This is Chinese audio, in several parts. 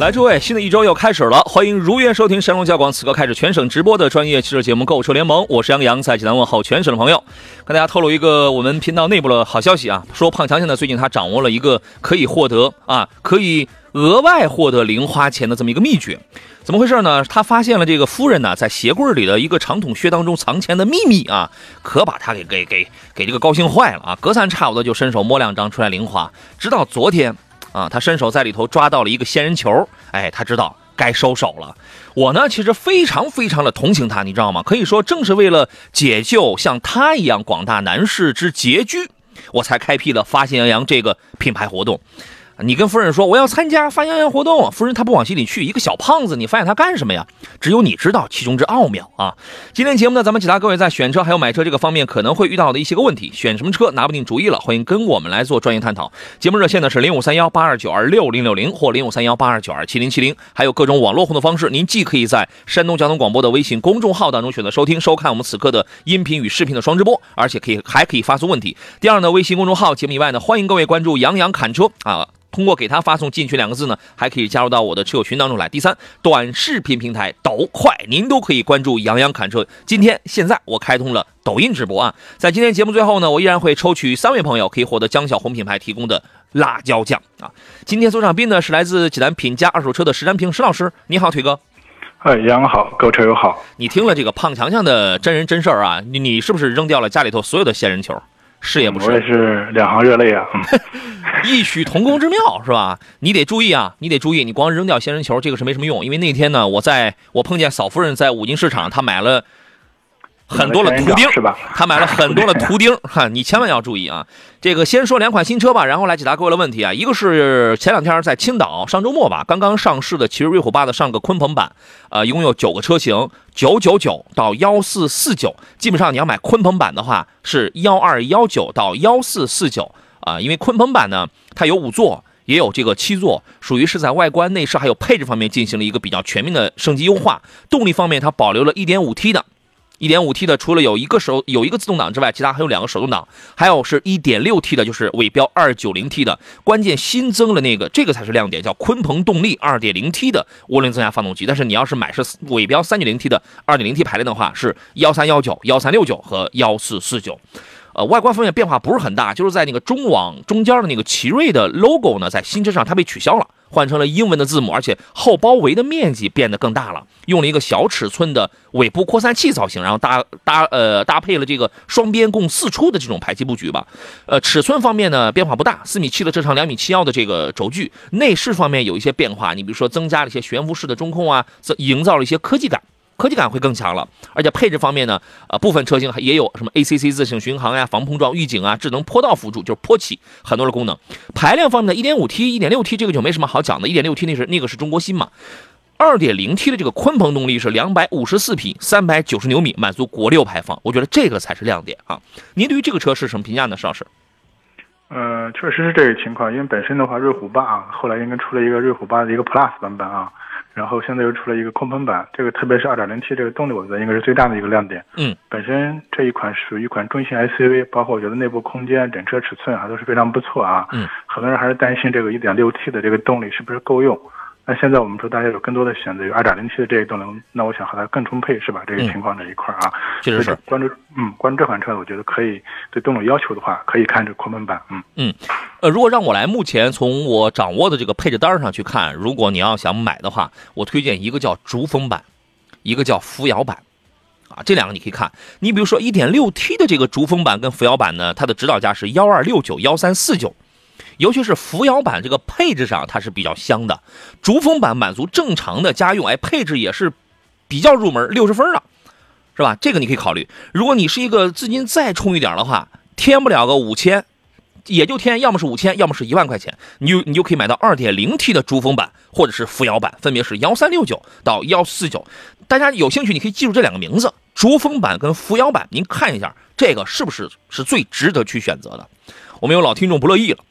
来，诸位，新的一周又开始了，欢迎如约收听山东交广此刻开始全省直播的专业汽车节目《购车联盟》，我是杨洋，在济南问候全省的朋友，跟大家透露一个我们频道内部的好消息啊，说胖强现在最近他掌握了一个可以获得啊，可以额外获得零花钱的这么一个秘诀。怎么回事呢？他发现了这个夫人呢，在鞋柜里的一个长筒靴当中藏钱的秘密啊，可把他给给给给这个高兴坏了啊！隔三差五的就伸手摸两张出来零花，直到昨天啊，他伸手在里头抓到了一个仙人球，哎，他知道该收手了。我呢，其实非常非常的同情他，你知道吗？可以说，正是为了解救像他一样广大男士之拮据，我才开辟了发现羊羊这个品牌活动。你跟夫人说我要参加发扬洋活动，夫人她不往心里去，一个小胖子，你发现他干什么呀？只有你知道其中之奥妙啊！今天节目呢，咱们解答各位在选车还有买车这个方面可能会遇到的一些个问题，选什么车拿不定主意了，欢迎跟我们来做专业探讨。节目热线呢是零五三幺八二九二六零六零或零五三幺八二九二七零七零，还有各种网络互动方式，您既可以在山东交通广播的微信公众号当中选择收听收看我们此刻的音频与视频的双直播，而且可以还可以发送问题。第二呢，微信公众号节目以外呢，欢迎各位关注杨洋侃车啊。通过给他发送“进群”两个字呢，还可以加入到我的车友群当中来。第三，短视频平台抖快，您都可以关注杨洋侃车。今天现在我开通了抖音直播啊，在今天节目最后呢，我依然会抽取三位朋友，可以获得江小红品牌提供的辣椒酱啊。今天做场宾呢是来自济南品家二手车的石占平石老师，你好，腿哥。哎，杨好，各位车友好。你听了这个胖强强的真人真事儿啊，你你是不是扔掉了家里头所有的仙人球？是也不是，我也是两行热泪啊！异曲同工之妙是吧？你得注意啊，你得注意，你光扔掉仙人球这个是没什么用，因为那天呢，我在我碰见嫂夫人在五金市场，她买了。很多的图钉是吧？他买了很多的 图钉，哈，你千万要注意啊！这个先说两款新车吧，然后来解答各位的问题啊。一个是前两天在青岛，上周末吧，刚刚上市的奇瑞瑞虎八的上个鲲鹏版，呃，一共有九个车型，九九九到幺四四九，基本上你要买鲲鹏版的话是幺二幺九到幺四四九啊，因为鲲鹏版呢，它有五座，也有这个七座，属于是在外观内饰还有配置方面进行了一个比较全面的升级优化。动力方面，它保留了一点五 T 的。一点五 T 的，除了有一个手有一个自动挡之外，其他还有两个手动挡，还有是一点六 T 的，就是尾标二九零 T 的。关键新增了那个，这个才是亮点，叫鲲鹏动力二点零 T 的涡轮增压发动机。但是你要是买是尾标三点零 T 的二点零 T 排量的话，是幺三幺九、幺三六九和幺四四九。呃，外观方面变化不是很大，就是在那个中网中间的那个奇瑞的 logo 呢，在新车上它被取消了，换成了英文的字母，而且后包围的面积变得更大了，用了一个小尺寸的尾部扩散器造型，然后搭搭呃搭配了这个双边共四出的这种排气布局吧。呃，尺寸方面呢变化不大，四米七的车长，两米七幺的这个轴距。内饰方面有一些变化，你比如说增加了一些悬浮式的中控啊，营造了一些科技感。科技感会更强了，而且配置方面呢，呃，部分车型还也有什么 ACC 自适应巡航呀、防碰撞预警啊、智能坡道辅助，就是坡起很多的功能。排量方面呢，1.5T、1.6T 这个就没什么好讲的，1.6T 那是那个是中国新嘛，2.0T 的这个鲲鹏动力是254匹、390牛米，满足国六排放，我觉得这个才是亮点啊。您对于这个车是什么评价呢，石老师？呃，确实是这个情况，因为本身的话，瑞虎八啊，后来应该出了一个瑞虎八的一个 Plus 版本啊。然后现在又出了一个鲲鹏版，这个特别是 2.0T 这个动力，我觉得应该是最大的一个亮点。嗯，本身这一款属于一款中型 SUV，包括我觉得内部空间、整车尺寸啊都是非常不错啊。嗯，很多人还是担心这个 1.6T 的这个动力是不是够用。那现在我们说大家有更多的选择，有二点零 T 的这一动能，那我想和它更充沛是吧？这个情况这一块啊，确实是关注嗯关注这款车，我觉得可以对动力要求的话，可以看这鲲鹏版。嗯嗯，呃，如果让我来，目前从我掌握的这个配置单上去看，如果你要想买的话，我推荐一个叫逐风版，一个叫扶摇版，啊，这两个你可以看。你比如说 1.6T 的这个逐风版跟扶摇版呢，它的指导价是幺二六九幺三四九。尤其是扶摇版这个配置上，它是比较香的。逐风版满足正常的家用，哎，配置也是比较入门，六十分了，是吧？这个你可以考虑。如果你是一个资金再充裕点的话，添不了个五千，也就添要么是五千，要么是一万块钱，你就你就可以买到二点零 T 的珠峰版或者是扶摇版，分别是幺三六九到幺四九。大家有兴趣，你可以记住这两个名字：珠峰版跟扶摇版。您看一下这个是不是是最值得去选择的？我们有老听众不乐意了，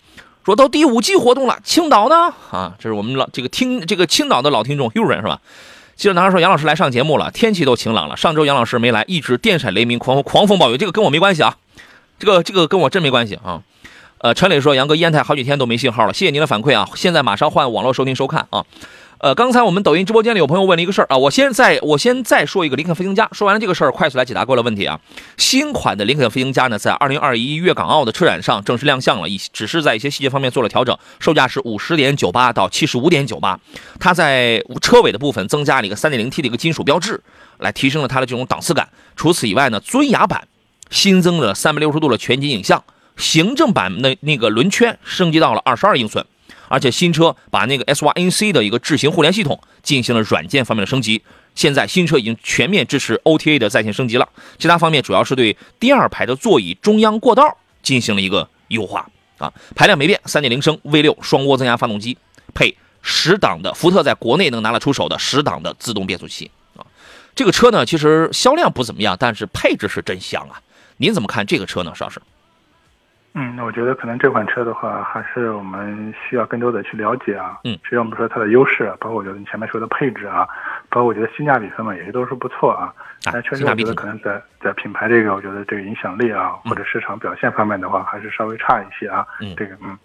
说到第五季活动了，青岛呢？啊，这是我们老这个听这个青岛的老听众 uren 是吧？记者拿着说杨老师来上节目了，天气都晴朗了。上周杨老师没来，一直电闪雷鸣、狂风狂风暴雨，这个跟我没关系啊，这个这个跟我真没关系啊。呃，陈磊说杨哥烟台好几天都没信号了，谢谢您的反馈啊，现在马上换网络收听收看啊。呃，刚才我们抖音直播间里有朋友问了一个事儿啊，我先再我先再说一个林肯飞行家。说完了这个事儿，快速来解答各位的问题啊。新款的林肯飞行家呢，在二零二一粤港澳的车展上正式亮相了，一只是在一些细节方面做了调整，售价是五十点九八到七十五点九八。它在车尾的部分增加了一个三点零 T 的一个金属标志，来提升了它的这种档次感。除此以外呢，尊雅版新增了三百六十度的全景影像，行政版那那个轮圈升级到了二十二英寸。而且新车把那个 SYNC 的一个智行互联系统进行了软件方面的升级，现在新车已经全面支持 OTA 的在线升级了。其他方面主要是对第二排的座椅中央过道进行了一个优化啊。排量没变，3.0升 V6 双涡增压发动机，配十档的福特在国内能拿得出手的十档的自动变速器啊。这个车呢，其实销量不怎么样，但是配置是真香啊。您怎么看这个车呢，邵老师？嗯，那我觉得可能这款车的话，还是我们需要更多的去了解啊。嗯，实际上我们说它的优势，包括我觉得你前面说的配置啊，包括我觉得性价比方面也都是不错啊。但确实我觉得可能在在品牌这个，我觉得这个影响力啊，或者市场表现方面的话，还是稍微差一些啊。嗯，这个嗯，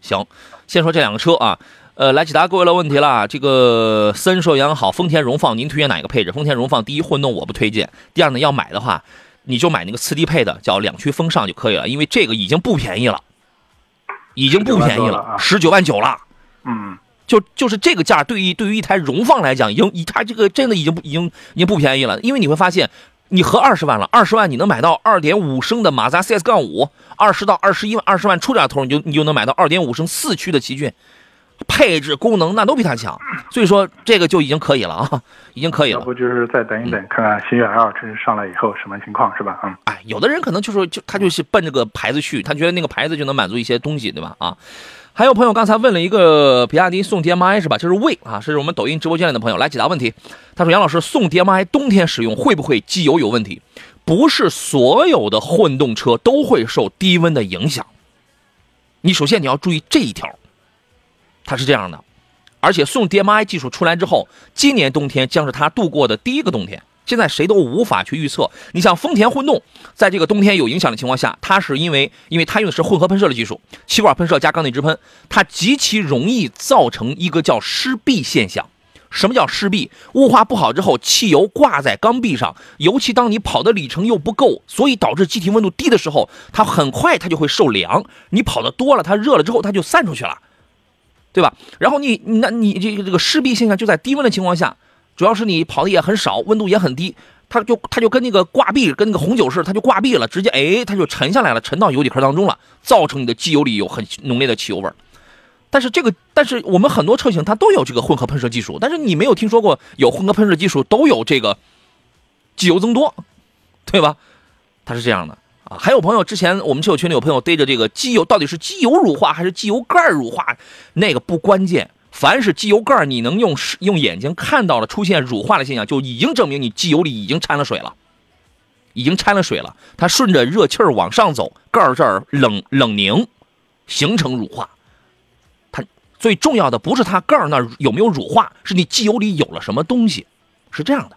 行，先说这两个车啊，呃，来解答各位的问题了。这个森寿阳好，丰田荣放您推荐哪个配置？丰田荣放第一混动我不推荐，第二呢要买的话。你就买那个次低配的，叫两驱风尚就可以了，因为这个已经不便宜了，已经不便宜了，十九万九了。嗯，就就是这个价，对于对于一台荣放来讲，已经一它这个真的已经已经已经不便宜了。因为你会发现，你合二十万了，二十万你能买到二点五升的马自达 CS 杠五，二十到二十一万二十万出点头，你就你就能买到二点五升四驱的奇骏。配置功能那都比它强，所以说这个就已经可以了啊，已经可以了。要不就是再等一等，看看新月 L 真是上来以后什么情况，是吧？嗯，哎，有的人可能就说，就他就是奔这个牌子去，他觉得那个牌子就能满足一些东西，对吧？啊，还有朋友刚才问了一个比亚迪宋 DMI 是吧？这是魏啊，这是我们抖音直播间里的朋友来解答问题。他说：“杨老师，宋 DMI 冬天使用会不会机油有问题？不是所有的混动车都会受低温的影响。你首先你要注意这一条。”它是这样的，而且宋 DMI 技术出来之后，今年冬天将是它度过的第一个冬天。现在谁都无法去预测。你像丰田混动，在这个冬天有影响的情况下，它是因为因为它用的是混合喷射的技术，气管喷射加缸内直喷，它极其容易造成一个叫湿壁现象。什么叫湿壁？雾化不好之后，汽油挂在缸壁上，尤其当你跑的里程又不够，所以导致机体温度低的时候，它很快它就会受凉。你跑的多了，它热了之后，它就散出去了。对吧？然后你，那你这个这个湿壁现象就在低温的情况下，主要是你跑的也很少，温度也很低，它就它就跟那个挂壁，跟那个红酒似的，它就挂壁了，直接哎，它就沉下来了，沉到油底壳当中了，造成你的机油里有很浓烈的汽油味。但是这个，但是我们很多车型它都有这个混合喷射技术，但是你没有听说过有混合喷射技术都有这个机油增多，对吧？它是这样的。啊，还有朋友之前我们车友群里有朋友逮着这个机油到底是机油乳化还是机油盖乳化，那个不关键，凡是机油盖你能用用眼睛看到了出现乳化的现象，就已经证明你机油里已经掺了水了，已经掺了水了，它顺着热气儿往上走，盖儿这儿冷冷凝，形成乳化。它最重要的不是它盖儿那有没有乳化，是你机油里有了什么东西，是这样的。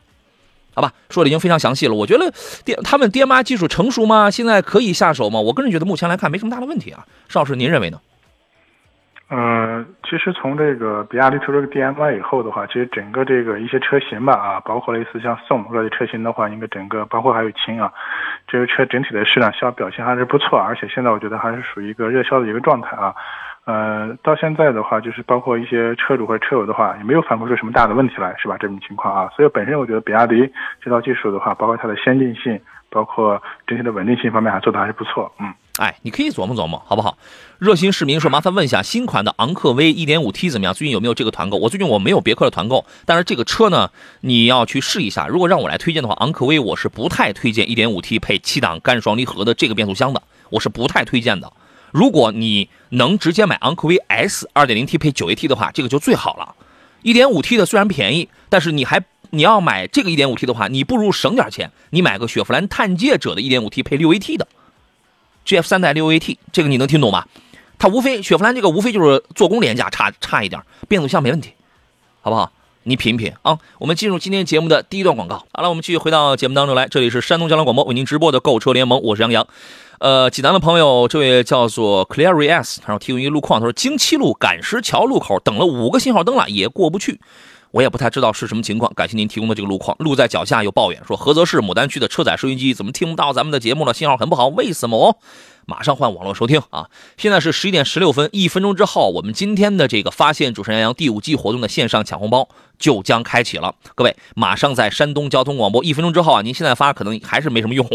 好吧，说的已经非常详细了。我觉得电他们爹妈技术成熟吗？现在可以下手吗？我个人觉得目前来看没什么大的问题啊。邵老师，您认为呢？呃，其实从这个比亚迪推出这个 DMI 以后的话，其实整个这个一些车型吧，啊，包括类似像宋这类车型的话，应该整个包括还有秦啊，这个车整体的市场销表现还是不错，而且现在我觉得还是属于一个热销的一个状态啊。呃，到现在的话，就是包括一些车主或者车友的话，也没有反馈出什么大的问题来，是吧？这种情况啊，所以本身我觉得比亚迪这套技术的话，包括它的先进性，包括整体的稳定性方面，还做的还是不错。嗯，哎，你可以琢磨琢磨，好不好？热心市民说，麻烦问一下，新款的昂克威 1.5T 怎么样？最近有没有这个团购？我最近我没有别克的团购，但是这个车呢，你要去试一下。如果让我来推荐的话，昂克威我是不太推荐 1.5T 配七档干双离合的这个变速箱的，我是不太推荐的。如果你能直接买昂科威 S 2.0T 配 9AT 的话，这个就最好了。1.5T 的虽然便宜，但是你还你要买这个 1.5T 的话，你不如省点钱，你买个雪佛兰探界者的 1.5T 配 6AT 的 GF 三代 6AT，这个你能听懂吗？它无非雪佛兰这个无非就是做工廉价，差差一点，变速箱没问题，好不好？你品品啊！我们进入今天节目的第一段广告。好了，我们继续回到节目当中来，这里是山东交通广播为您直播的购车联盟，我是杨洋。呃，济南的朋友，这位叫做 Clary S，他说提供一个路况，他说京七路赶石桥路口等了五个信号灯了，也过不去。我也不太知道是什么情况，感谢您提供的这个路况。路在脚下又抱怨说，菏泽市牡丹区的车载收音机怎么听不到咱们的节目了？信号很不好，为什么哦？马上换网络收听啊！现在是十一点十六分，一分钟之后，我们今天的这个发现主持人杨洋第五季活动的线上抢红包就将开启了。各位，马上在山东交通广播，一分钟之后啊，您现在发可能还是没什么用，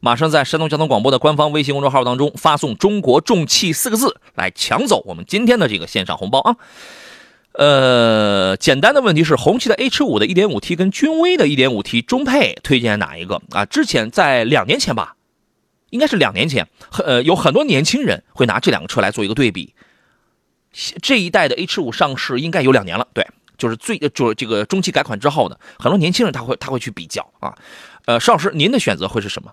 马上在山东交通广播的官方微信公众号当中发送“中国重汽”四个字来抢走我们今天的这个线上红包啊！呃，简单的问题是，红旗的 H 五的 1.5T 跟君威的 1.5T 中配推荐哪一个啊？之前在两年前吧。应该是两年前，呃，有很多年轻人会拿这两个车来做一个对比。这一代的 H 五上市应该有两年了，对，就是最就是这个中期改款之后的，很多年轻人他会他会去比较啊。呃，邵老师，您的选择会是什么？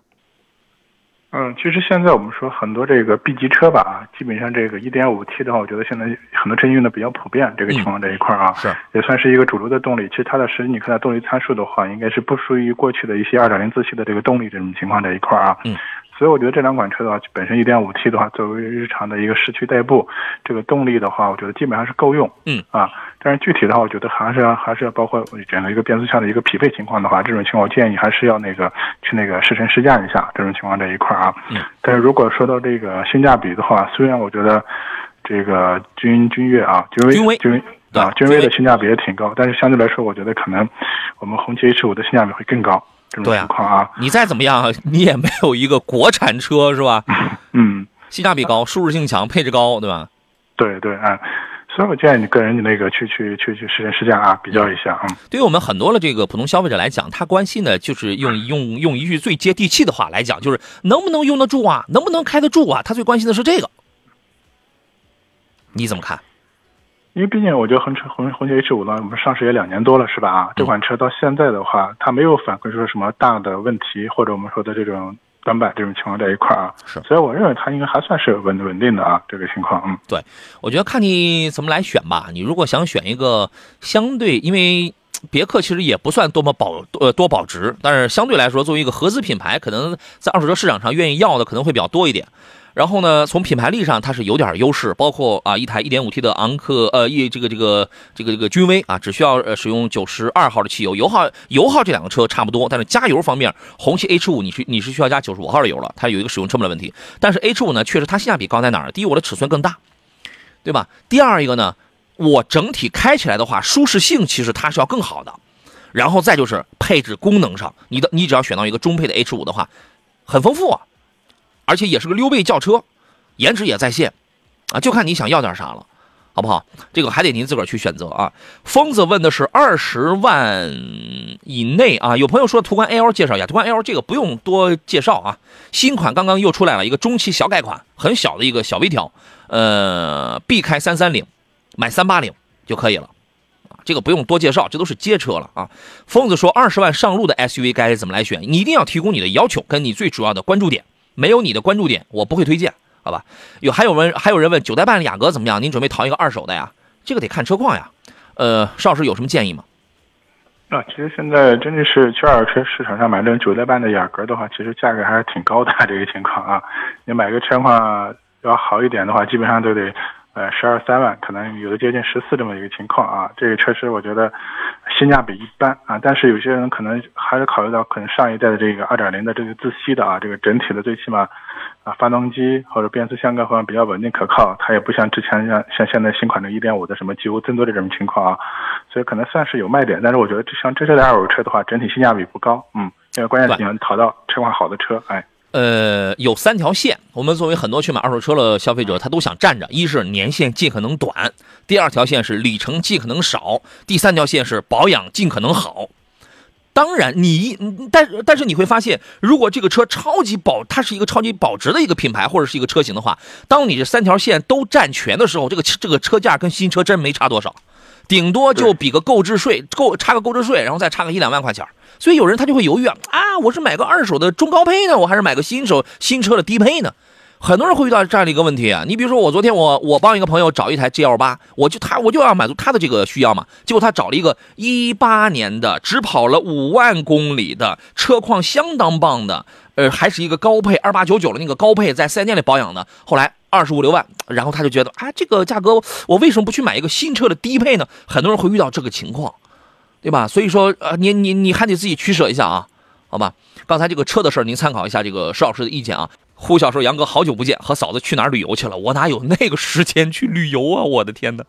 嗯，其实现在我们说很多这个 B 级车吧，基本上这个 1.5T 的话，我觉得现在很多车用的比较普遍，这个情况这一块啊，是也算是一个主流的动力。其实它的实际你看它动力参数的话，应该是不输于过去的一些2.0自吸的这个动力这种情况这一块啊。嗯。所以我觉得这两款车的话，本身 1.5T 的话，作为日常的一个市区代步，这个动力的话，我觉得基本上是够用。嗯啊，但是具体的话，我觉得还是要还是要包括整个一个变速箱的一个匹配情况的话，这种情况我建议还是要那个去那个试乘试驾一下这种情况这一块啊。嗯。但是如果说到这个性价比的话，虽然我觉得这个君君越啊，君威君威君威啊，君威的性价比也挺高，但是相对来说，我觉得可能我们红旗 H 五的性价比会更高。这种情况啊，你再怎么样，你也没有一个国产车是吧？嗯，性价比高，舒适性强，配置高，对吧？对对，嗯，所以我建议你个人你那个去去去去试驾试驾啊，比较一下嗯。对于我们很多的这个普通消费者来讲，他关心的就是用用用一句最接地气的话来讲，就是能不能用得住啊，能不能开得住啊？他最关心的是这个，你怎么看？因为毕竟我觉得红车红红旗 H 五呢，我们上市也两年多了，是吧？啊，这款车到现在的话，它没有反馈出什么大的问题，或者我们说的这种短板这种情况在一块儿啊。是，所以我认为它应该还算是稳稳定的啊，这个情况。嗯，对，我觉得看你怎么来选吧。你如果想选一个相对，因为别克其实也不算多么保呃多保值，但是相对来说，作为一个合资品牌，可能在二手车市场上愿意要的可能会比较多一点。然后呢，从品牌力上它是有点优势，包括啊一台 1.5T 的昂克呃一这个这个这个这个君威啊，只需要呃使用92号的汽油，油耗油耗这两个车差不多，但是加油方面，红旗 H5 你是你是需要加95号的油了，它有一个使用成本的问题。但是 H5 呢，确实它性价比高在哪儿？第一，我的尺寸更大，对吧？第二一个呢，我整体开起来的话，舒适性其实它是要更好的。然后再就是配置功能上，你的你只要选到一个中配的 H5 的话，很丰富啊。而且也是个溜背轿车，颜值也在线，啊，就看你想要点啥了，好不好？这个还得您自个儿去选择啊。疯子问的是二十万以内啊，有朋友说途观 L 介绍一下，途观 L 这个不用多介绍啊，新款刚刚又出来了一个中期小改款，很小的一个小微调，呃避开三三零，买三八零就可以了，这个不用多介绍，这都是街车了啊。疯子说二十万上路的 SUV 该怎么来选？你一定要提供你的要求跟你最主要的关注点。没有你的关注点，我不会推荐，好吧？有还有问还有人问九代半雅阁怎么样？您准备淘一个二手的呀？这个得看车况呀。呃，邵老师有什么建议吗？啊，其实现在真的是去二手车市场上买这种九代半的雅阁的话，其实价格还是挺高的这个情况啊。你买个车况要好一点的话，基本上都得。呃，十二三万，可能有的接近十四这么一个情况啊。这个确实我觉得性价比一般啊，但是有些人可能还是考虑到可能上一代的这个二点零的这个自吸的啊，这个整体的最起码啊发动机或者变速箱各方面比较稳定可靠，它也不像之前像像现在新款的一点五的什么机油增多的这种情况啊，所以可能算是有卖点。但是我觉得像这类的二手车的话，整体性价比不高，嗯，因为关键是你要淘到车况好的车，哎。呃，有三条线。我们作为很多去买二手车的消费者，他都想占着：一是年限尽可能短，第二条线是里程尽可能少，第三条线是保养尽可能好。当然你，嗯但但是你会发现，如果这个车超级保，它是一个超级保值的一个品牌或者是一个车型的话，当你这三条线都占全的时候，这个这个车价跟新车真没差多少，顶多就比个购置税，购差个购置税，然后再差个一两万块钱儿。所以有人他就会犹豫啊，啊，我是买个二手的中高配呢，我还是买个新手新车的低配呢？很多人会遇到这样的一个问题啊。你比如说，我昨天我我帮一个朋友找一台 G L 八，我就他我就要满足他的这个需要嘛。结果他找了一个一八年的，只跑了五万公里的，车况相当棒的，呃，还是一个高配二八九九的那个高配，在四 S 店里保养的。后来二十五六万，然后他就觉得啊，这个价格我为什么不去买一个新车的低配呢？很多人会遇到这个情况，对吧？所以说，呃，你你你还得自己取舍一下啊，好吧？刚才这个车的事儿，您参考一下这个石老师的意见啊。呼小说：“杨哥，好久不见，和嫂子去哪儿旅游去了？我哪有那个时间去旅游啊！我的天哪！”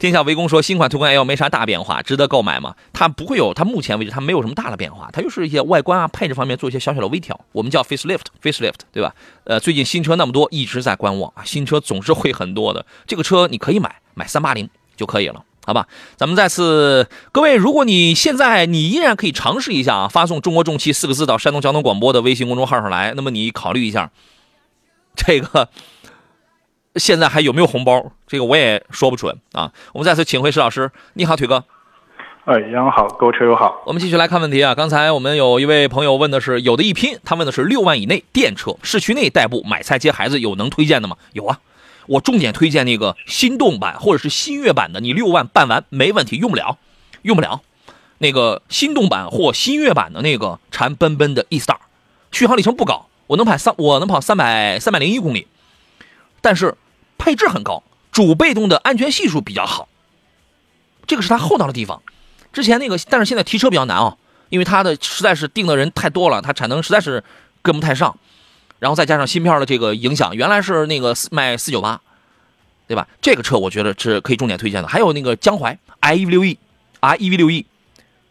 天下围攻说：“新款途观 L 没啥大变化，值得购买吗？”它不会有，它目前为止它没有什么大的变化，它就是一些外观啊、配置方面做一些小小的微调，我们叫 facelift，facelift，对吧？呃，最近新车那么多，一直在观望啊，新车总是会很多的。这个车你可以买，买三八零就可以了。好吧，咱们再次，各位，如果你现在你依然可以尝试一下啊，发送“中国重汽”四个字到山东交通广播的微信公众号上来，那么你考虑一下，这个现在还有没有红包？这个我也说不准啊。我们再次请回石老师，你好，腿哥。哎，杨好，各位车友好。我们继续来看问题啊。刚才我们有一位朋友问的是有的一拼，他问的是六万以内电车，市区内代步，买菜接孩子，有能推荐的吗？有啊。我重点推荐那个心动版或者是新悦版的，你六万办完没问题，用不了，用不了。那个心动版或新悦版的那个禅奔奔的 E Star，续航里程不高，我能跑三，我能跑三百三百零一公里，但是配置很高，主被动的安全系数比较好，这个是它厚道的地方。之前那个，但是现在提车比较难啊，因为它的实在是定的人太多了，它产能实在是跟不太上。然后再加上芯片的这个影响，原来是那个卖四九八，对吧？这个车我觉得是可以重点推荐的。还有那个江淮 i e v 六 e，i e v 六 e，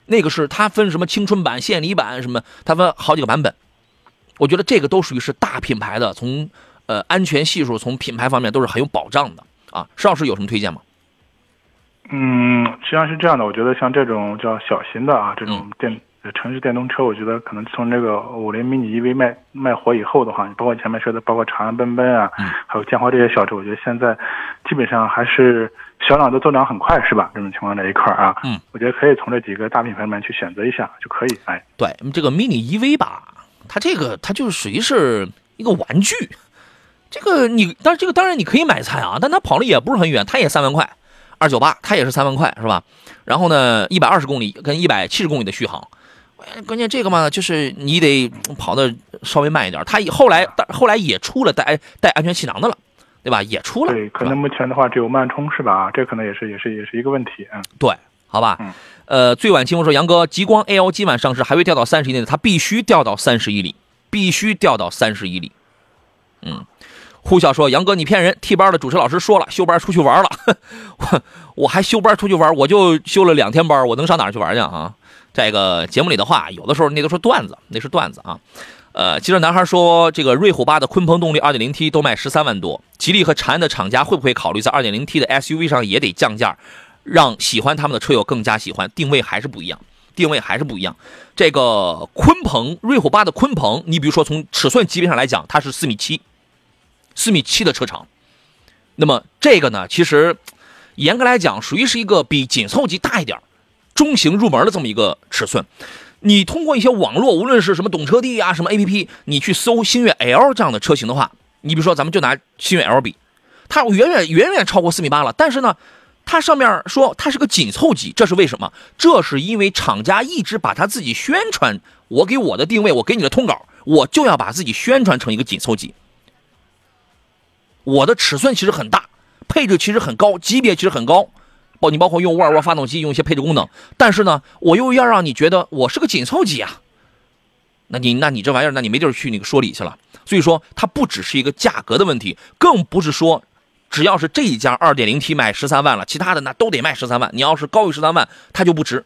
那个是它分什么青春版、献礼版什么，它分好几个版本。我觉得这个都属于是大品牌的，从呃安全系数、从品牌方面都是很有保障的啊。石老师有什么推荐吗？嗯，实际上是这样的，我觉得像这种叫小型的啊，这种电。城市电动车，我觉得可能从这个五菱 mini EV 卖卖火以后的话，包括前面说的，包括长安奔奔啊，还有建华这些小车，我觉得现在基本上还是销量都增长很快，是吧？这种情况在一块啊，嗯，我觉得可以从这几个大品牌里面去选择一下就可以。哎，对，这个 mini EV 吧，它这个它就属于是一个玩具，这个你，但是这个当然你可以买菜啊，但它跑的也不是很远，它也三万块，二九八，它也是三万块，是吧？然后呢，一百二十公里跟一百七十公里的续航。关键这个嘛，就是你得跑的稍微慢一点。它后来后来也出了带带安全气囊的了，对吧？也出了。对，可能目前的话只有慢充是吧？这可能也是也是也是一个问题。嗯，对，好吧。嗯。呃，最晚清风说，杨哥，极光 L 今晚上市，还会掉到三十以内，它必须掉到三十一里，必须掉到三十一里。嗯。呼啸说，杨哥你骗人，T 班的主持老师说了，休班出去玩了。我我还休班出去玩，我就休了两天班，我能上哪儿去玩去啊？这个节目里的话，有的时候那都是段子，那是段子啊。呃，记者男孩说，这个瑞虎八的鲲鹏动力 2.0T 都卖十三万多，吉利和长安的厂家会不会考虑在 2.0T 的 SUV 上也得降价，让喜欢他们的车友更加喜欢？定位还是不一样，定位还是不一样。这个鲲鹏瑞虎八的鲲鹏，你比如说从尺寸级别上来讲，它是四米七，四米七的车长。那么这个呢，其实 严格来讲，属于是一个比紧凑级大一点。中型入门的这么一个尺寸，你通过一些网络，无论是什么懂车帝啊，什么 APP，你去搜星越 L 这样的车型的话，你比如说咱们就拿星越 L 比，它远远远远超过四米八了。但是呢，它上面说它是个紧凑级，这是为什么？这是因为厂家一直把它自己宣传，我给我的定位，我给你的通稿，我就要把自己宣传成一个紧凑级。我的尺寸其实很大，配置其实很高，级别其实很高。包你包括用沃尔沃发动机，用一些配置功能，但是呢，我又要让你觉得我是个紧凑级啊，那你那你这玩意儿，那你没地儿去那个说理去了。所以说，它不只是一个价格的问题，更不是说只要是这一家 2.0T 卖十三万了，其他的那都得卖十三万。你要是高于十三万，它就不值，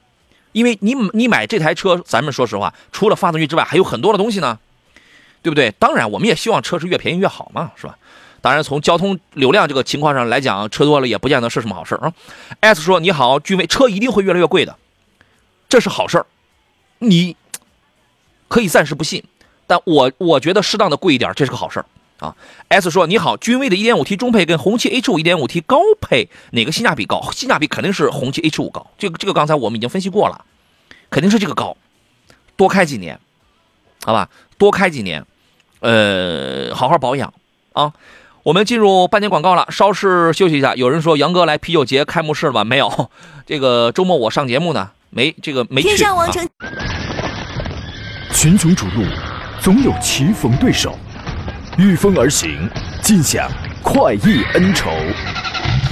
因为你你买这台车，咱们说实话，除了发动机之外，还有很多的东西呢，对不对？当然，我们也希望车是越便宜越好嘛，是吧？当然，从交通流量这个情况上来讲，车多了也不见得是什么好事啊。S 说：“你好，君威，车一定会越来越贵的，这是好事儿，你可以暂时不信，但我我觉得适当的贵一点，这是个好事儿啊。S 说：“你好，君威的 1.5T 中配跟红旗 H5 1.5T 高配哪个性价比高？性价比肯定是红旗 H5 高，这个这个刚才我们已经分析过了，肯定是这个高。多开几年，好吧，多开几年，呃，好好保养啊。我们进入半年广告了，稍事休息一下。有人说杨哥来啤酒节开幕式了吗？没有，这个周末我上节目呢，没这个没去。天上王城。群雄逐鹿，总有棋逢对手，御风而行，尽享快意恩仇，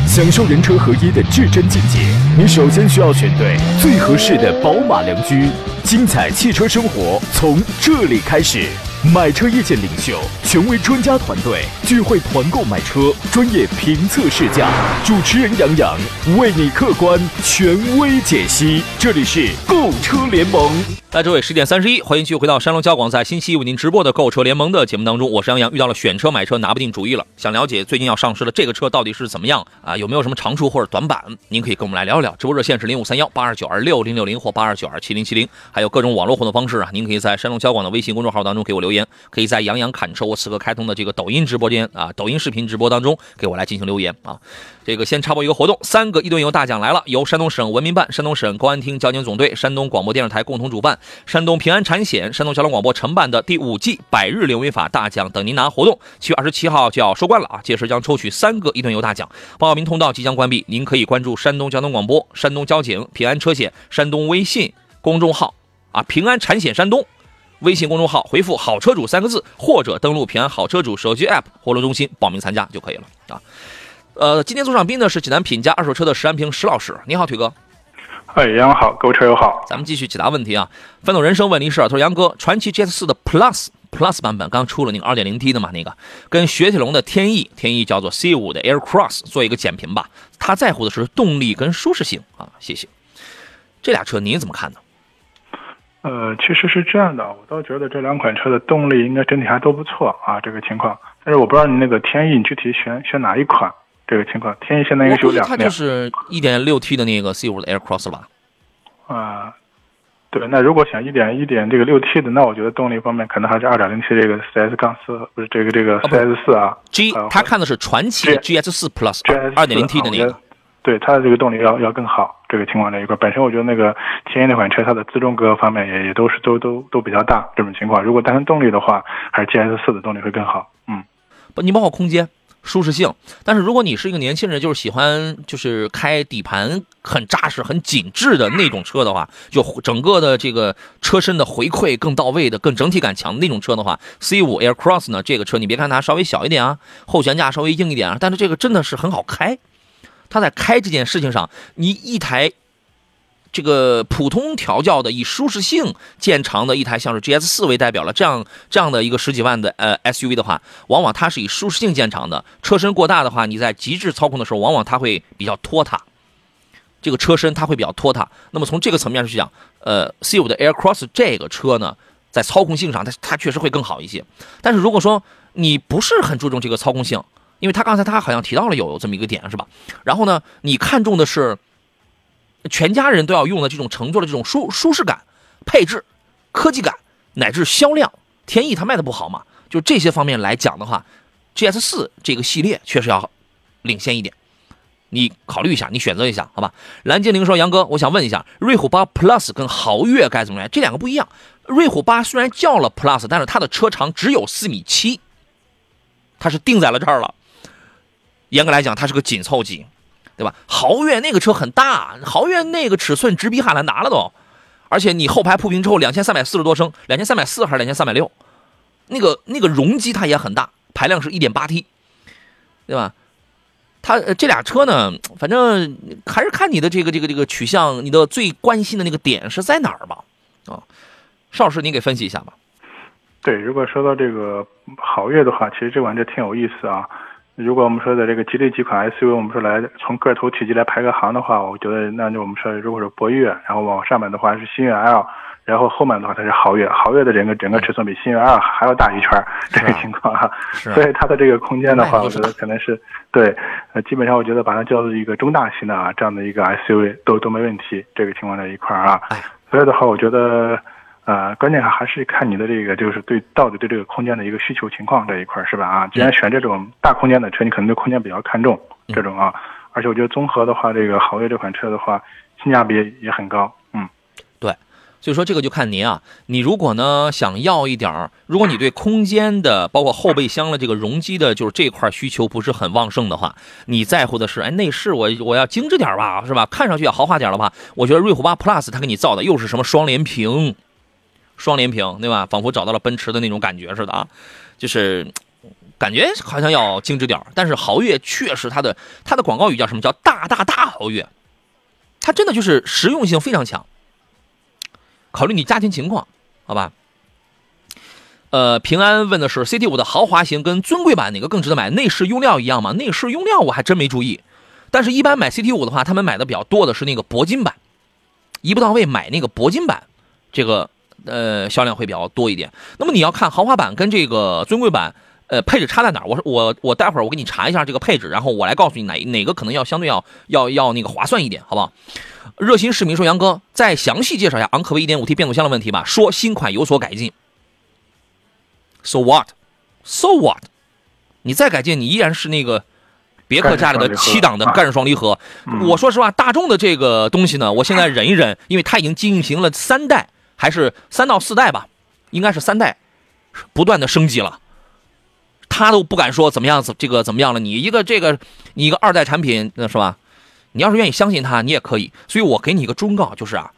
享受人车合一的至臻境界。你首先需要选对最合适的宝马良驹，精彩汽车生活从这里开始。买车意见领袖，权威专家团队聚会团购买车，专业评测试驾，主持人杨洋为你客观权威解析。这里是购车联盟。来，这位十点三十一，欢迎继续回到山东交广在星期一为您直播的购车联盟的节目当中。我是杨洋，遇到了选车买车拿不定主意了，想了解最近要上市的这个车到底是怎么样啊？有没有什么长处或者短板？您可以跟我们来聊一聊。直播热线是零五三幺八二九二六零六零或八二九二七零七零，还有各种网络互动方式啊，您可以在山东交广的微信公众号当中给我留言。可以在杨洋侃车我此刻开通的这个抖音直播间啊，抖音视频直播当中给我来进行留言啊。这个先插播一个活动，三个一吨油大奖来了，由山东省文明办、山东省公安厅交警总队、山东广播电视台共同主办，山东平安产险、山东交通广播承办的第五季百日零违法大奖等您拿活动，七月二十七号就要收官了啊！届时将抽取三个一吨油大奖，报名通道即将关闭，您可以关注山东交通广播、山东交警、平安车险、山东微信公众号啊，平安产险山东。微信公众号回复“好车主”三个字，或者登录平安好车主手机 App 活动中心报名参加就可以了啊。呃，今天做上宾的是济南品家二手车的石安平石老师，你好，腿哥。哎，杨好，各位车友好。咱们继续解答问题啊。奋斗人生问您是，他说杨哥，传祺 GS 四的 Plus Plus 版本刚出了那个 2.0T 的嘛，那个跟雪铁龙的天翼，天翼叫做 C5 的 Air Cross 做一个简评吧。他在乎的是动力跟舒适性啊。谢谢。这俩车您怎么看呢？呃，其实是这样的，我倒觉得这两款车的动力应该整体还都不错啊，这个情况。但是我不知道你那个天翼，你具体选选哪一款？这个情况，天翼现在应该是有两辆。它就是一点六 T 的那个 C5 的 Air Cross 吧？啊，对。那如果想一点一点这个六 T 的，那我觉得动力方面可能还是二点零 T 这个 CS 杠四，不是这个这个 CS 四啊。G，他看的是传祺 GS 四 Plus 二点零 T 的那个。对它的这个动力要要更好，这个情况这一块，本身我觉得那个天翼那款车它的自重各个方面也也都是都都都比较大，这种情况，如果单纯动力的话，还是 GS 四的动力会更好。嗯，不，你包括空间、舒适性，但是如果你是一个年轻人，就是喜欢就是开底盘很扎实、很紧致的那种车的话，就整个的这个车身的回馈更到位的、更整体感强的那种车的话，C 五 Air Cross 呢，这个车你别看它稍微小一点啊，后悬架稍微硬一点啊，但是这个真的是很好开。它在开这件事情上，你一台这个普通调教的以舒适性见长的一台，像是 GS 四为代表了这样这样的一个十几万的呃 SUV 的话，往往它是以舒适性见长的。车身过大的话，你在极致操控的时候，往往它会比较拖沓。这个车身它会比较拖沓。那么从这个层面上去讲，呃，C5 的 Air Cross 这个车呢，在操控性上，它它确实会更好一些。但是如果说你不是很注重这个操控性，因为他刚才他好像提到了有这么一个点是吧？然后呢，你看中的是全家人都要用的这种乘坐的这种舒舒适感、配置、科技感乃至销量。天翼它卖的不好嘛？就这些方面来讲的话，GS 四这个系列确实要领先一点。你考虑一下，你选择一下，好吧？蓝精灵说：“杨哥，我想问一下，瑞虎八 Plus 跟豪越该怎么来？这两个不一样。瑞虎八虽然叫了 Plus，但是它的车长只有四米七，它是定在了这儿了。”严格来讲，它是个紧凑级，对吧？豪越那个车很大，豪越那个尺寸直逼汉兰达了都，而且你后排铺平之后，两千三百四十多升，两千三百四还是两千三百六，那个那个容积它也很大，排量是一点八 T，对吧？它这俩车呢，反正还是看你的这个这个这个取向，你的最关心的那个点是在哪儿吧？啊，邵老师，你给分析一下吧。对，如果说到这个豪越的话，其实这款车挺有意思啊。如果我们说的这个吉利几款 SUV，我们说来从个头体积来排个行的话，我觉得那就我们说，如果是博越，然后往上面的话是星越 L，然后后面的话它是豪越，豪越的整个整个尺寸比星越 L 还要大一圈，这个情况哈，所以它的这个空间的话，我觉得可能是对，呃，基本上我觉得把它叫做一个中大型的啊这样的一个 SUV 都都没问题，这个情况在一块儿啊，所以的话，我觉得呃，关键还是看你的这个就是对到底对这个空间的一个需求情况这一块儿是吧？啊，既然选这种大空间的车，你可能对空间比较看重这种啊。而且我觉得综合的话，这个豪越这款车的话，性价比也很高。嗯，对，所以说这个就看您啊。你如果呢想要一点儿，如果你对空间的包括后备箱的这个容积的，就是这块需求不是很旺盛的话，你在乎的是哎内饰我我要精致点吧，是吧？看上去要豪华点的话，我觉得瑞虎八 Plus 它给你造的又是什么双联屏，双联屏对吧？仿佛找到了奔驰的那种感觉似的啊，就是。感觉好像要精致点但是豪越确实它的它的广告语叫什么叫大大大豪越，它真的就是实用性非常强。考虑你家庭情况，好吧？呃，平安问的是 CT 五的豪华型跟尊贵版哪个更值得买？内饰用料一样吗？内饰用料我还真没注意，但是一般买 CT 五的话，他们买的比较多的是那个铂金版，一步到位买那个铂金版，这个呃销量会比较多一点。那么你要看豪华版跟这个尊贵版。呃，配置差在哪儿？我说我我待会儿我给你查一下这个配置，然后我来告诉你哪哪个可能要相对要要要那个划算一点，好不好？热心市民说：“杨哥，再详细介绍一下昂科威 1.5T 变速箱的问题吧。说新款有所改进。So what？So what？你再改进，你依然是那个别克家里的七档的干式双离合。我说实话，大众的这个东西呢，我现在忍一忍，因为它已经进行了三代，还是三到四代吧，应该是三代，不断的升级了。”他都不敢说怎么样，这个怎么样了？你一个这个，你一个二代产品，那是吧？你要是愿意相信他，你也可以。所以我给你一个忠告，就是啊，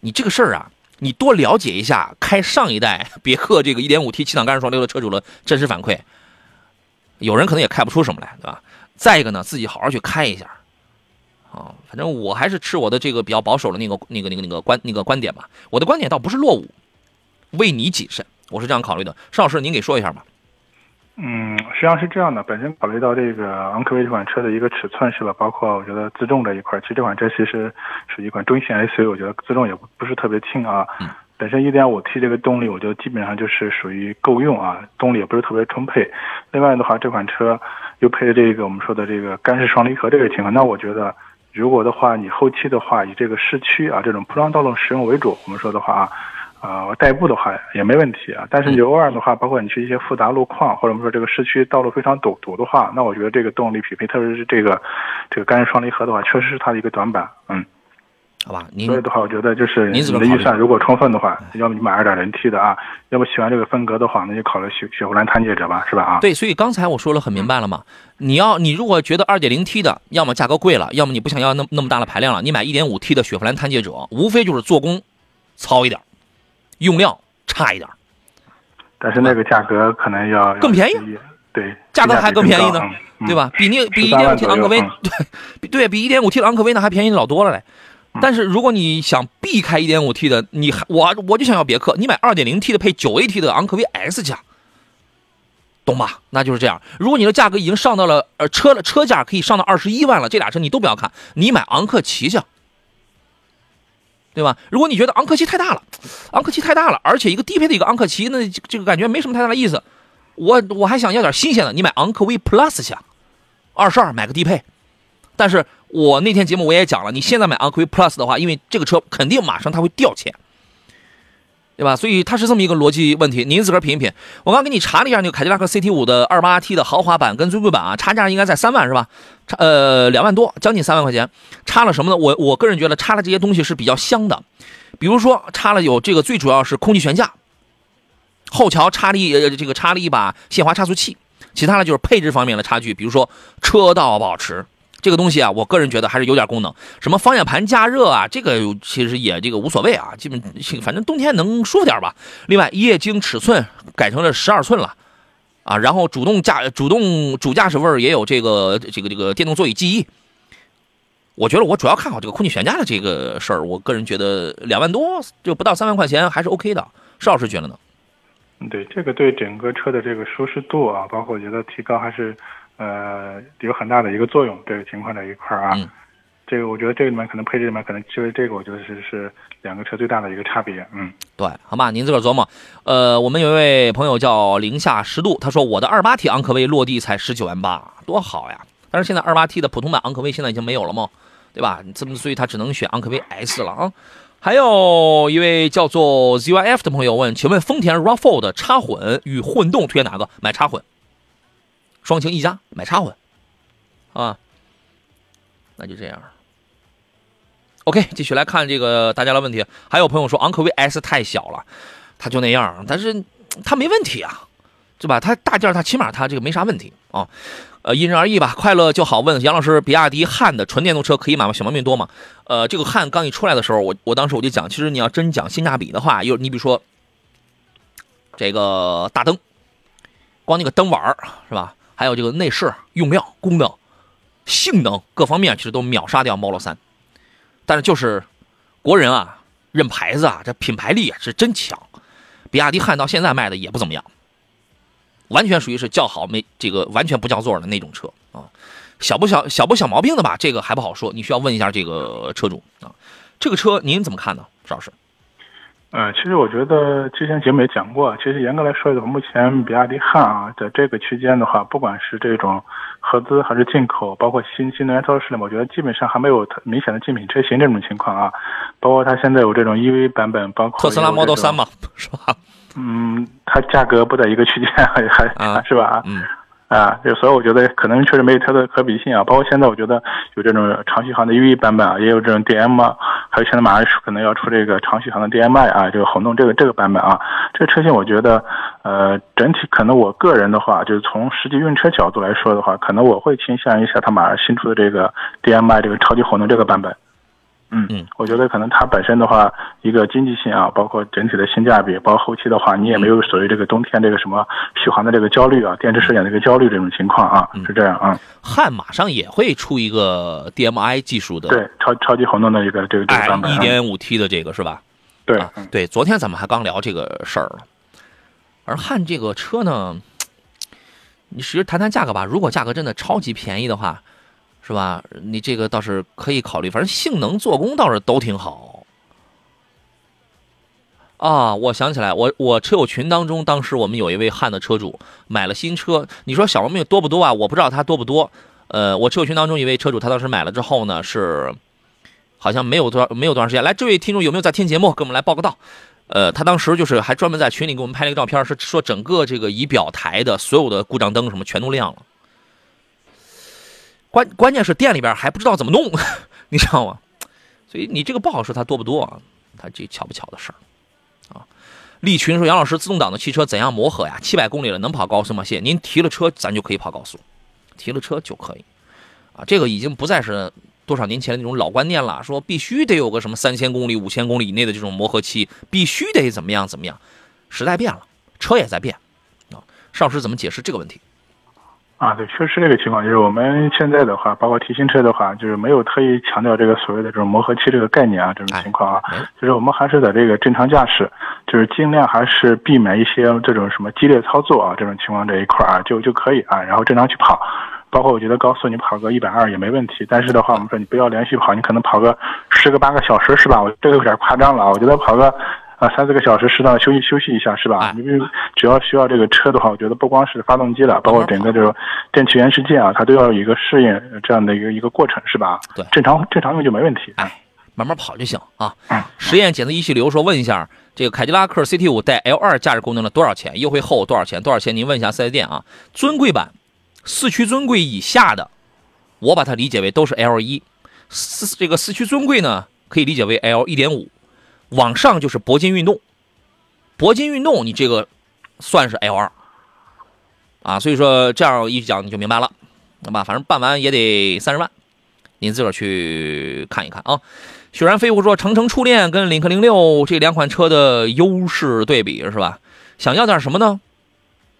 你这个事儿啊，你多了解一下开上一代别克这个 1.5T 七档干式双离合的车主的真实反馈。有人可能也开不出什么来，对吧？再一个呢，自己好好去开一下。啊，反正我还是持我的这个比较保守的那个、那个、那个、那个观那个观点吧。我的观点倒不是落伍，为你谨慎，我是这样考虑的。邵老师，您给说一下吧。嗯，实际上是这样的。本身考虑到这个昂科威这款车的一个尺寸是吧，包括我觉得自重这一块，其实这款车其实是一款中型 SUV，我觉得自重也不不是特别轻啊。本身 1.5T 这个动力，我觉得基本上就是属于够用啊，动力也不是特别充沛。另外的话，这款车又配这个我们说的这个干式双离合这个情况，那我觉得如果的话，你后期的话以这个市区啊这种铺装道路使用为主，我们说的话啊。啊，代步的话也没问题啊，但是你偶尔的话，包括你去一些复杂路况，或者我们说这个市区道路非常堵堵的话，那我觉得这个动力匹配，特别是这个这个干式双离合的话，确实是它的一个短板。嗯，好吧，您所以的话，我觉得就是你的预算如果充分的话，要么你买二点零 T 的啊，要么喜欢这个风格的话，那就考虑雪雪佛兰探界者吧，是吧？啊，对，所以刚才我说了很明白了嘛，你要你如果觉得二点零 T 的，要么价格贵了，要么你不想要那那么大的排量了，你买一点五 T 的雪佛兰探界者，无非就是做工糙一点。用料差一点，但是那个价格可能要更便宜，对，价格还更便宜呢，对吧？比那 比一点五 T 的昂科威，对，对比一点五 T 的昂科威那还便宜老多了嘞。但是如果你想避开一点五 T 的，你还我我就想要别克，你买二点零 T 的配九 AT 的昂科威 S 加，懂吧？那就是这样。如果你的价格已经上到了呃车的车价可以上到二十一万了，这俩车你都不要看，你买昂克旗去。对吧？如果你觉得昂克旗太大了，昂克旗太大了，而且一个低配的一个昂克旗，那这个感觉没什么太大的意思。我我还想要点新鲜的，你买昂科威 Plus 去，二十二买个低配。但是我那天节目我也讲了，你现在买昂科威 Plus 的话，因为这个车肯定马上它会掉钱。对吧？所以它是这么一个逻辑问题，您自个儿品一品。我刚给你查了一下，那个凯迪拉克 CT 五的二八 T 的豪华版跟尊贵版啊，差价应该在三万是吧？差呃两万多，将近三万块钱。差了什么呢？我我个人觉得差了这些东西是比较香的，比如说差了有这个最主要是空气悬架，后桥插了一呃这个插了一把限滑差速器，其他的就是配置方面的差距，比如说车道保持。这个东西啊，我个人觉得还是有点功能，什么方向盘加热啊，这个其实也这个无所谓啊，基本反正冬天能舒服点吧。另外，液晶尺寸改成了十二寸了，啊，然后主动驾主动主驾驶位也有这个这个这个电动座椅记忆。我觉得我主要看好这个空气悬架的这个事儿，我个人觉得两万多就不到三万块钱还是 OK 的。邵老师觉得呢？对，这个对整个车的这个舒适度啊，包括我觉得提高还是。呃，有很大的一个作用，这个情况在一块儿啊，这个我觉得这个里面可能配置里面可能就是这个我觉得是是两个车最大的一个差别，嗯，对，好吧，您自个儿琢磨。呃，我们有一位朋友叫零下十度，他说我的二八 T 昂科威落地才十九万八，多好呀！但是现在二八 T 的普通版昂科威现在已经没有了吗，对吧？这么所以他只能选昂科威 S 了啊。还有一位叫做 ZYF 的朋友问，请问丰田 RAV4 的插混与混动推荐哪个？买插混。双擎一家买插混，啊，那就这样。OK，继续来看这个大家的问题。还有朋友说昂科威 S 太小了，它就那样，但是它没问题啊，对吧？它大件，它起码它这个没啥问题啊。呃，因人而异吧，快乐就好。问杨老师，比亚迪汉的纯电动车可以买吗？小毛病多吗？呃，这个汉刚一出来的时候，我我当时我就讲，其实你要真讲性价比的话，有你比如说这个大灯，光那个灯碗是吧？还有这个内饰、用料、功能、性能各方面，其实都秒杀掉 Model 3。但是就是国人啊，认牌子啊，这品牌力啊是真强。比亚迪汉到现在卖的也不怎么样，完全属于是叫好没这个完全不叫座的那种车啊。小不小小不小毛病的吧？这个还不好说，你需要问一下这个车主啊。这个车您怎么看呢，赵老师？呃，其实我觉得之前节目也讲过，其实严格来说的话，目前比亚迪汉啊在这个区间的话，不管是这种合资还是进口，包括新新能源超市里，我觉得基本上还没有明显的竞品车型这种情况啊。包括它现在有这种 EV 版本，包括特斯拉 Model 三嘛，是吧？嗯，它价格不在一个区间，还还是吧？嗯。啊，就所以我觉得可能确实没有太多可比性啊。包括现在我觉得有这种长续航的 UE 版本啊，也有这种 DM 啊，还有现在马上可能要出这个长续航的 DMI 啊，这个混动这个这个版本啊。这个车型我觉得，呃，整体可能我个人的话，就是从实际用车角度来说的话，可能我会倾向一下它马上新出的这个 DMI 这个超级混动这个版本。嗯嗯，我觉得可能它本身的话，一个经济性啊，包括整体的性价比，包括后期的话，你也没有所谓这个冬天这个什么续航的这个焦虑啊，电池寿险这个焦虑这种情况啊，是这样啊。汉马上也会出一个 DMI 技术的，对，超超级混动的一个这个这个版本，一点五 T 的这个是吧？对对，昨天咱们还刚聊这个事儿了。而汉这个车呢，你其实谈谈价格吧，如果价格真的超级便宜的话。是吧？你这个倒是可以考虑，反正性能、做工倒是都挺好。啊，我想起来，我我车友群当中，当时我们有一位汉的车主买了新车，你说小毛病多不多啊？我不知道他多不多。呃，我车友群当中一位车主，他当时买了之后呢，是好像没有多没有多长时间。来，这位听众有没有在听节目？给我们来报个到。呃，他当时就是还专门在群里给我们拍了一个照片，是说整个这个仪表台的所有的故障灯什么全都亮了。关关键是店里边还不知道怎么弄，你知道吗？所以你这个不好说它多不多啊，它这巧不巧的事儿啊。利群说：“杨老师，自动挡的汽车怎样磨合呀？七百公里了能跑高速吗？谢谢您提了车，咱就可以跑高速，提了车就可以啊。这个已经不再是多少年前的那种老观念了，说必须得有个什么三千公里、五千公里以内的这种磨合期，必须得怎么样怎么样。时代变了，车也在变啊。邵老师怎么解释这个问题？”啊，对，确实这个情况就是我们现在的话，包括提新车的话，就是没有特意强调这个所谓的这种磨合期这个概念啊，这种情况啊，就是我们还是在这个正常驾驶，就是尽量还是避免一些这种什么激烈操作啊，这种情况这一块啊，就就可以啊，然后正常去跑，包括我觉得高速你跑个一百二也没问题，但是的话，我们说你不要连续跑，你可能跑个十个八个小时是吧？我这个有点夸张了啊，我觉得跑个。啊，三四个小时适当的休息休息一下是吧？因为只要需要这个车的话，我觉得不光是发动机了，包括整个这个电气元器件啊，它都要有一个适应这样的一个一个过程是吧？对，正常正常用就没问题。哎，慢慢跑就行啊。实验检测仪器流说问一下，这个凯迪拉克 CT 五带 L 二驾驶功能的多少钱？优惠后多少钱？多少钱？您问一下四 S 店啊。尊贵版，四驱尊贵以下的，我把它理解为都是 L 一。四这个四驱尊贵呢，可以理解为 L 一点五。往上就是铂金运动，铂金运动你这个算是 L 二啊，所以说这样一讲你就明白了，好吧？反正办完也得三十万，您自个儿去看一看啊。雪然飞狐说：“长城初恋跟领克零六这两款车的优势对比是吧？想要点什么呢？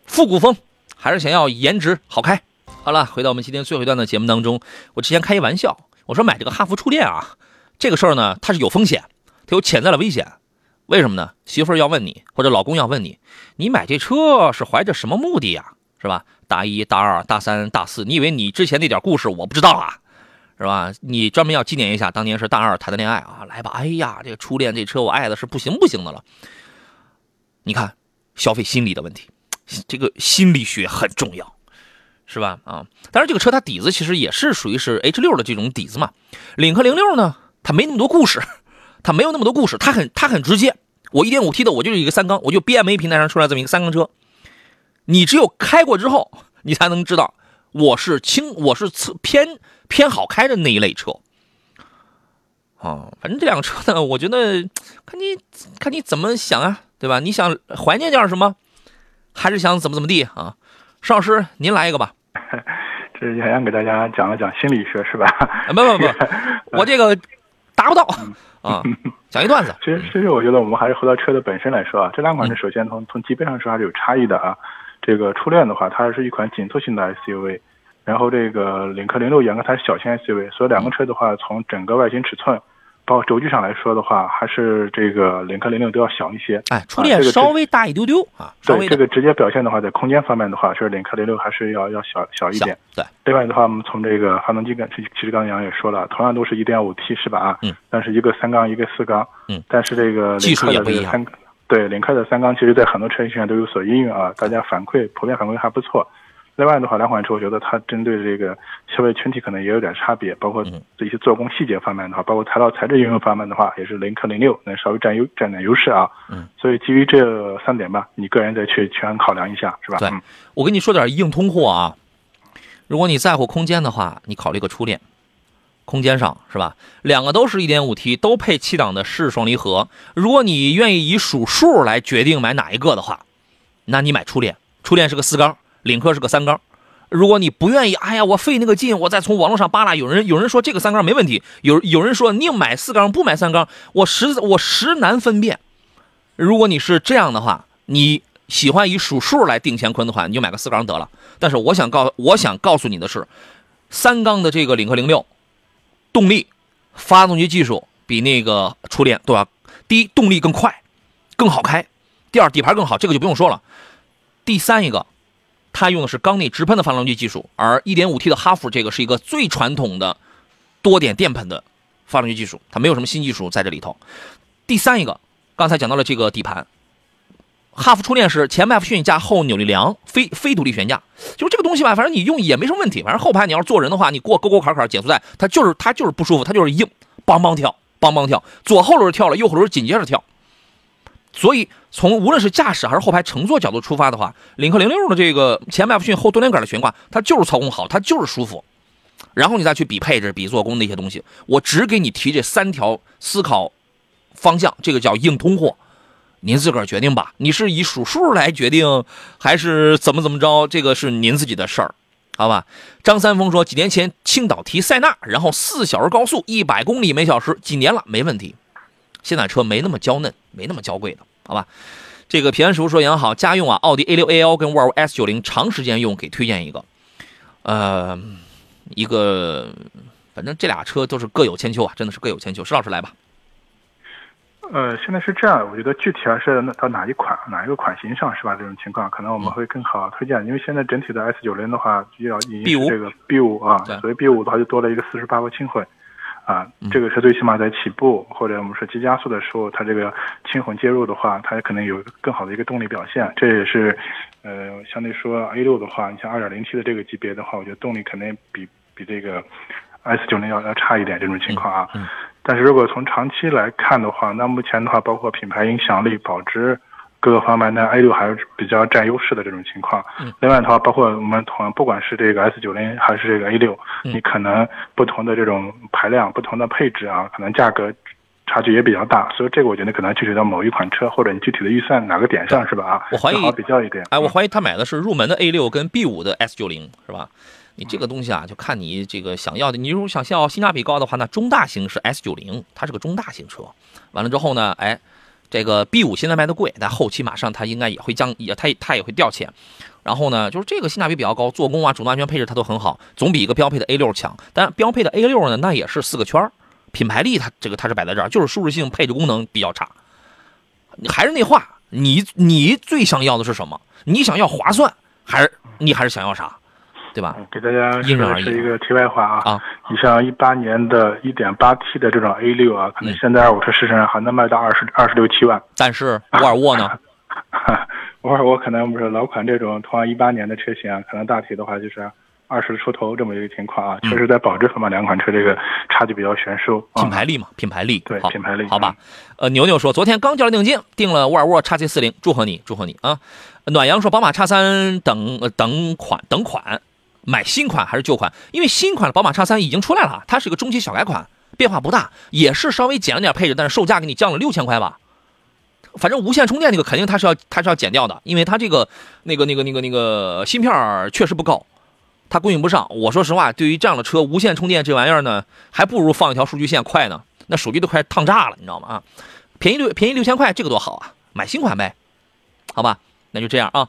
复古风还是想要颜值好开？好了，回到我们今天最后一段的节目当中，我之前开一玩笑，我说买这个哈弗初恋啊，这个事儿呢它是有风险。”它有潜在的危险，为什么呢？媳妇儿要问你，或者老公要问你，你买这车是怀着什么目的呀？是吧？大一、大二、大三、大四，你以为你之前那点故事我不知道啊？是吧？你专门要纪念一下当年是大二谈的恋爱啊？来吧，哎呀，这个初恋这车我爱的是不行不行的了。你看，消费心理的问题，这个心理学很重要，是吧？啊，当然这个车它底子其实也是属于是 H 六的这种底子嘛。领克零六呢，它没那么多故事。它没有那么多故事，它很它很直接。我一点五 T 的，我就是一个三缸，我就 BMA 平台上出来这么一个三缸车。你只有开过之后，你才能知道我是轻，我是偏偏好开的那一类车。啊，反正这辆车呢，我觉得看你看你怎么想啊，对吧？你想怀念点什么，还是想怎么怎么地啊？邵老师，您来一个吧。这洋洋给大家讲了讲心理学是吧？不不不，我这个达不到啊。讲一段子。其实其实我觉得我们还是回到车的本身来说啊，这两款车首先从从级别上说还是有差异的啊。这个初恋的话，它是一款紧凑型的 SUV，然后这个领克零六严格它是小型 SUV，所以两个车的话从整个外形尺寸。包括轴距上来说的话，还是这个领克零六都要小一些。哎，初恋稍微大一丢丢啊。对，这个直接表现的话，在空间方面的话，是领克零六还是要要小小一点。对。另外的话，我们从这个发动机跟其实刚才杨也说了，同样都是一点五 T 是吧？啊。嗯。但是一个三缸，一个四缸。嗯。但是这个领克的这个三，对领克的三缸，其实在很多车型上都有所应用啊，大家反馈普遍反馈还不错。另外的话，两款车我觉得它针对这个消费群体可能也有点差别，包括一些做工细节方面的话，包括材料材质应用方面的话，也是领克零六能稍微占优占点优势啊。嗯，所以基于这三点吧，你个人再去全考量一下，是吧？对，我跟你说点硬通货啊。如果你在乎空间的话，你考虑个初恋，空间上是吧？两个都是一点五 T，都配七档的湿双离合。如果你愿意以数数来决定买哪一个的话，那你买初恋。初恋是个四缸。领克是个三缸，如果你不愿意，哎呀，我费那个劲，我再从网络上扒拉。有人有人说这个三缸没问题，有有人说宁买四缸不买三缸，我实我实难分辨。如果你是这样的话，你喜欢以数数来定乾坤的话，你就买个四缸得了。但是我想告我想告诉你的是，三缸的这个领克零六，动力、发动机技术比那个初恋都要第一，动力更快，更好开；第二，底盘更好，这个就不用说了；第三一个。它用的是缸内直喷的发动机技术，而 1.5T 的哈弗这个是一个最传统的多点电喷的发动机技术，它没有什么新技术在这里头。第三一个，刚才讲到了这个底盘，哈弗初恋是前麦弗逊加后扭力梁非非独立悬架，就是这个东西吧，反正你用也没什么问题。反正后排你要是坐人的话，你过沟沟坎坎减速带，它就是它就是不舒服，它就是硬，邦邦跳，邦邦跳，左后轮跳了，右后轮紧接着跳。所以，从无论是驾驶还是后排乘坐角度出发的话，领克零六的这个前麦弗逊后多连杆的悬挂，它就是操控好，它就是舒服。然后你再去比配置、比做工那些东西，我只给你提这三条思考方向，这个叫硬通货，您自个儿决定吧。你是以数数来决定，还是怎么怎么着？这个是您自己的事儿，好吧？张三丰说，几年前青岛提塞纳，然后四小时高速，一百公里每小时，几年了没问题。现在车没那么娇嫩，没那么娇贵的，好吧？这个平安师傅说杨好，家用啊，奥迪 A 六 A L 跟沃尔沃 S 九零长时间用，给推荐一个。呃，一个，反正这俩车都是各有千秋啊，真的是各有千秋。石老师来吧。呃，现在是这样，我觉得具体还是到哪一款哪一个款型上是吧？这种情况可能我们会更好推荐，因为现在整体的 S 九零的话，要引这个 B 五啊，所以 B 五的话就多了一个四十八伏轻混。啊，这个车最起码在起步或者我们说急加速的时候，它这个轻混介入的话，它可能有更好的一个动力表现。这也是，呃，相对说 A 六的话，你像 2.0T 的这个级别的话，我觉得动力肯定比比这个 S 九零要要差一点这种情况啊。但是如果从长期来看的话，那目前的话，包括品牌影响力、保值。各个方面，那 A 六还是比较占优势的这种情况。另外的话，包括我们同不管是这个 S 九零还是这个 A 六，你可能不同的这种排量、不同的配置啊，可能价格差距也比较大。所以这个我觉得可能具体到某一款车或者你具体的预算哪个点上是吧？啊，我怀疑比较一点。哎，我怀疑他买的是入门的 A 六跟 B 五的 S 九零是吧？你这个东西啊，就看你这个想要的。你如果想要性价比高的话，那中大型是 S 九零，它是个中大型车。完了之后呢，哎。这个 B 五现在卖的贵，但后期马上它应该也会降，也它它也会掉钱。然后呢，就是这个性价比比较高，做工啊、主动安全配置它都很好，总比一个标配的 A 六强。但标配的 A 六呢，那也是四个圈品牌力它这个它是摆在这儿，就是舒适性、配置功能比较差。还是那话，你你最想要的是什么？你想要划算，还是你还是想要啥？对吧？给大家说的是一个题外话啊。啊，你像一八年的一点八 T 的这种 A 六啊，可能现在二手车市场上还能卖到二十二十六七万。但是沃尔沃呢？沃尔沃可能不是老款这种，同样一八年的车型啊，可能大体的话就是二十出头这么一个情况啊，确实在保值方面两款车这个差距比较悬殊。品牌力嘛，品牌力，对品牌力，好吧。呃，牛牛说昨天刚交了定金，定了沃尔沃 x C 四零，祝贺你，祝贺你啊。暖阳说宝马 x 三等等款等款，买新款还是旧款？因为新款的宝马叉三已经出来了，它是一个中期小改款，变化不大，也是稍微减了点配置，但是售价给你降了六千块吧。反正无线充电那个肯定它是要它是要减掉的，因为它这个那个那个那个那个芯片确实不够，它供应不上。我说实话，对于这样的车，无线充电这玩意儿呢，还不如放一条数据线快呢。那手机都快烫炸了，你知道吗？啊，便宜六便宜六千块，这个多好啊！买新款呗，好吧，那就这样啊。